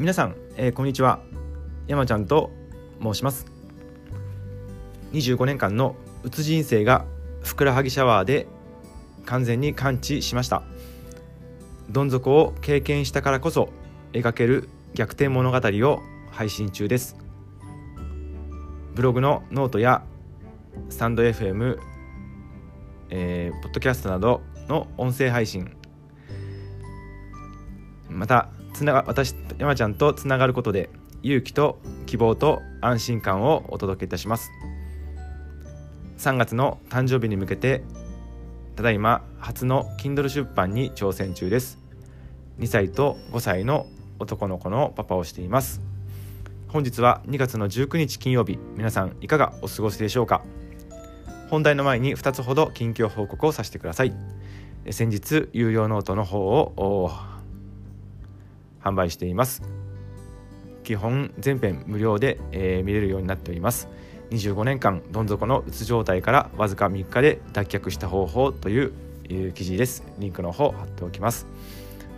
皆さん、えー、こんにちは。山ちゃんと申します。25年間のうつ人生がふくらはぎシャワーで完全に完治しました。どん底を経験したからこそ描ける逆転物語を配信中です。ブログのノートやスタンド FM、えー、ポッドキャストなどの音声配信またつなが私山ちゃんとつながることで勇気と希望と安心感をお届けいたします。3月の誕生日に向けてただいま初の Kindle 出版に挑戦中です。2歳と5歳の男の子のパパをしています。本日は2月の19日金曜日皆さんいかがお過ごしでしょうか？本題の前に2つほど近況報告をさせてください。先日有料ノートの方を販売しています。基本全編無料で、えー、見れるようになっております。25年間どん底のうつ状態からわずか3日で脱却した方法といういう記事です。リンクの方貼っておきます。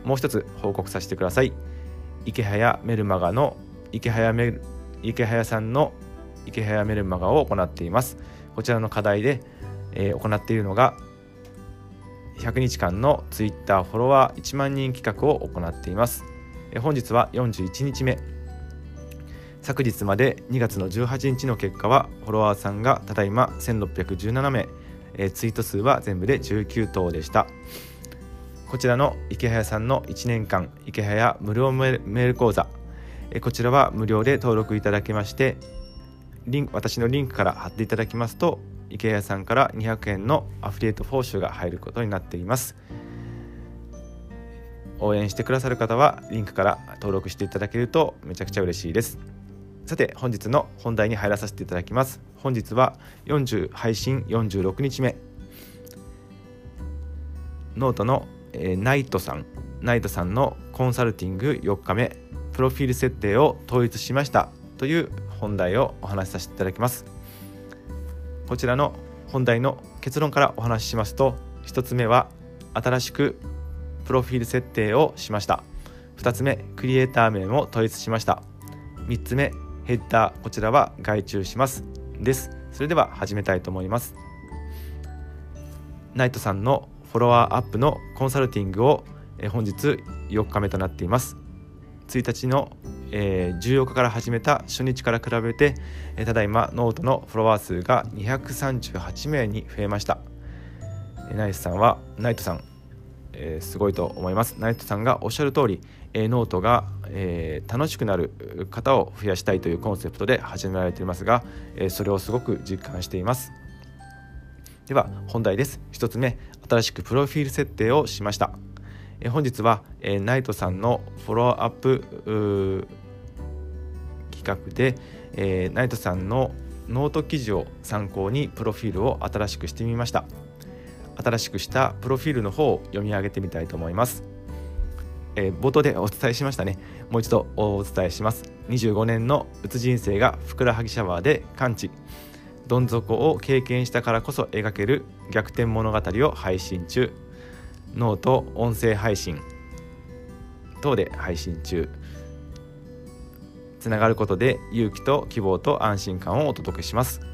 もう一つ報告させてください。池早メルマガの池早メ池早さんの池早メルマガを行っています。こちらの課題で、えー、行っているのが100日間の Twitter フォロワー1万人企画を行っています。本日は41日目。昨日まで2月の18日の結果はフォロワーさんがただいま1617名、えツイート数は全部で19頭でした。こちらの池早さんの1年間池早無料メール講座、えこちらは無料で登録いただけましてリン私のリンクから貼っていただきますとイケハヤさんから200円のアフリエイト報酬が入ることになっています。応援してくださる方はリンクから登録していただけるとめちゃくちゃ嬉しいです。さて本日の本題に入らさせていただきます。本日は40配信46日目。ノートの、えー、ナイトさん。ナイトさんのコンサルティング4日目。プロフィール設定を統一しました。という本題をお話しさせていただきます。こちらの本題の結論からお話ししますと1つ目は新しくプロフィール設定をしました。2つ目クリエイター名も統一しました。3つ目ヘッダーこちらは外注します。です。それでは始めたいと思います。ナイトさんのフォロワーアップのコンサルティングを本日4日目となっています。1日の、14日から始めた初日から比べて、ただいまノートのフォロワー数が238名に増えました、え、ナイトさんはナイトさんえー、すごいと思います。ナイトさんがおっしゃる通り、えー、ノートが、えー、楽しくなる方を増やしたいというコンセプトで始められていますが、えそれをすごく実感しています。では本題です。1つ目新しくプロフィール設定をしました、え本日は、えナイトさんのフォローアップ企画で、えナイトさんのノート記事を参考にプロフィールを新しくしてみました。新しくしたプロフィールの方を読み上げてみたいと思います。えー、冒頭でお伝えしましたね。もう一度お伝えします。25年のうつ人生がふくらはぎシャワーで完治。どん底を経験したからこそ描ける逆転物語を配信中。ノート音声配信等で配信中。つながることで勇気と希望と安心感をお届けします。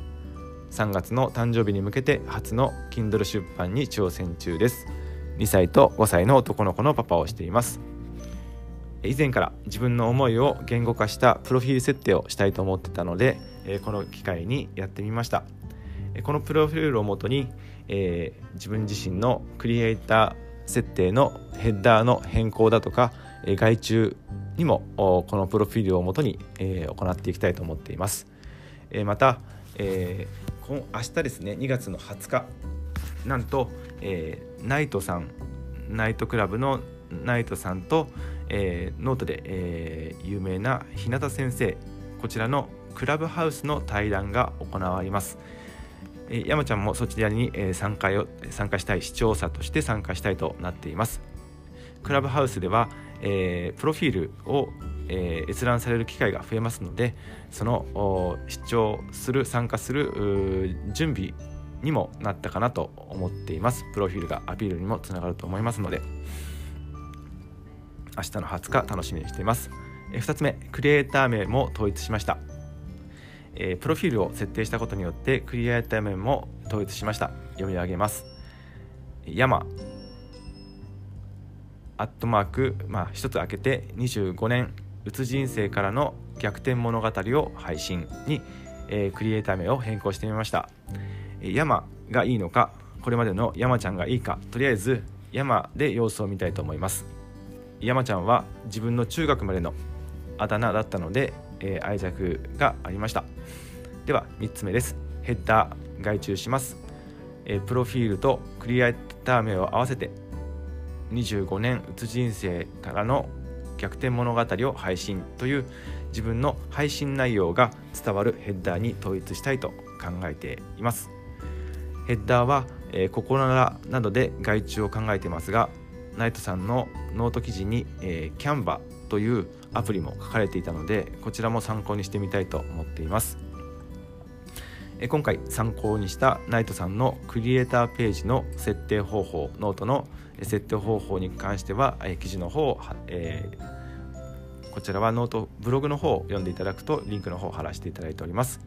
3月の誕生日に向けて初の Kindle 出版に挑戦中です。2歳と5歳の男の子のパパをしています。以前から自分の思いを言語化したプロフィール設定をしたいと思ってたのでこの機会にやってみました。このプロフィールをもとに、えー、自分自身のクリエイター設定のヘッダーの変更だとか外注にもこのプロフィールをもとに、えー、行っていきたいと思っています、えー、また、えー明日ですね2月の20日なんと、えー、ナイトさんナイトクラブのナイトさんと、えー、ノートで、えー、有名な日向先生こちらのクラブハウスの対談が行われます。えー、山ちゃんもそちらに、えー、参加を参加したい視聴者として参加したいとなっています。クラブハウスでは、えー、プロフィールをえー、閲覧される機会が増えますのでその視聴する参加する準備にもなったかなと思っています。プロフィールがアピールにもつながると思いますので明日の20日楽しみにしています。2つ目クリエイター名も統一しました、えプロフィールを設定したことによってクリエイター名も統一しました。読み上げます。山。アットマーク、まあ、一つ開けて25年うつ人生からの逆転物語を配信に、えー、クリエイター名を変更してみました。山がいいのかこれまでの山ちゃんがいいかとりあえず山で様子を見たいと思います。山ちゃんは自分の中学までのあだ名だったので、えー、愛着がありました。では3つ目です。ヘッダー外注します、えー、プロフィールとクリエイター名を合わせて25年うつ人生からの逆転物語を配信という自分の配信内容が伝わるヘッダーに統一したいと考えています。ヘッダーは、えー、ココナラなどで外注を考えてますがナイトさんのノート記事に、えー、 Canva というアプリも書かれていたのでこちらも参考にしてみたいと思っています。今回参考にしたナイトさんのクリエイターページの設定方法ノートの設定方法に関してはえ記事の方を、えー、こちらはノートブログの方を読んでいただくとリンクの方を貼らせていただいております。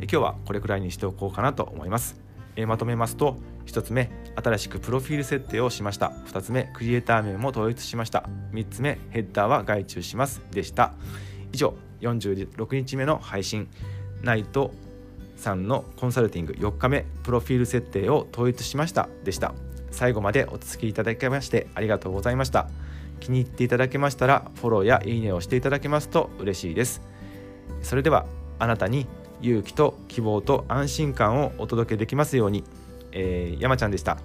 え今日はこれくらいにしておこうかなと思います。えまとめますと1つ目新しくプロフィール設定をしました。2つ目クリエイター名も統一しました。3つ目ヘッダーは外注します。でした。以上46日目の配信。ナイトさんのコンサルティング4日目プロフィール設定を統一しましたでした。最後までお付きいただきましてありがとうございました。気に入っていただけましたらフォローやいいねをしていただけますと嬉しいです。それではあなたに勇気と希望と安心感をお届けできますように、えー、山ちゃんでした。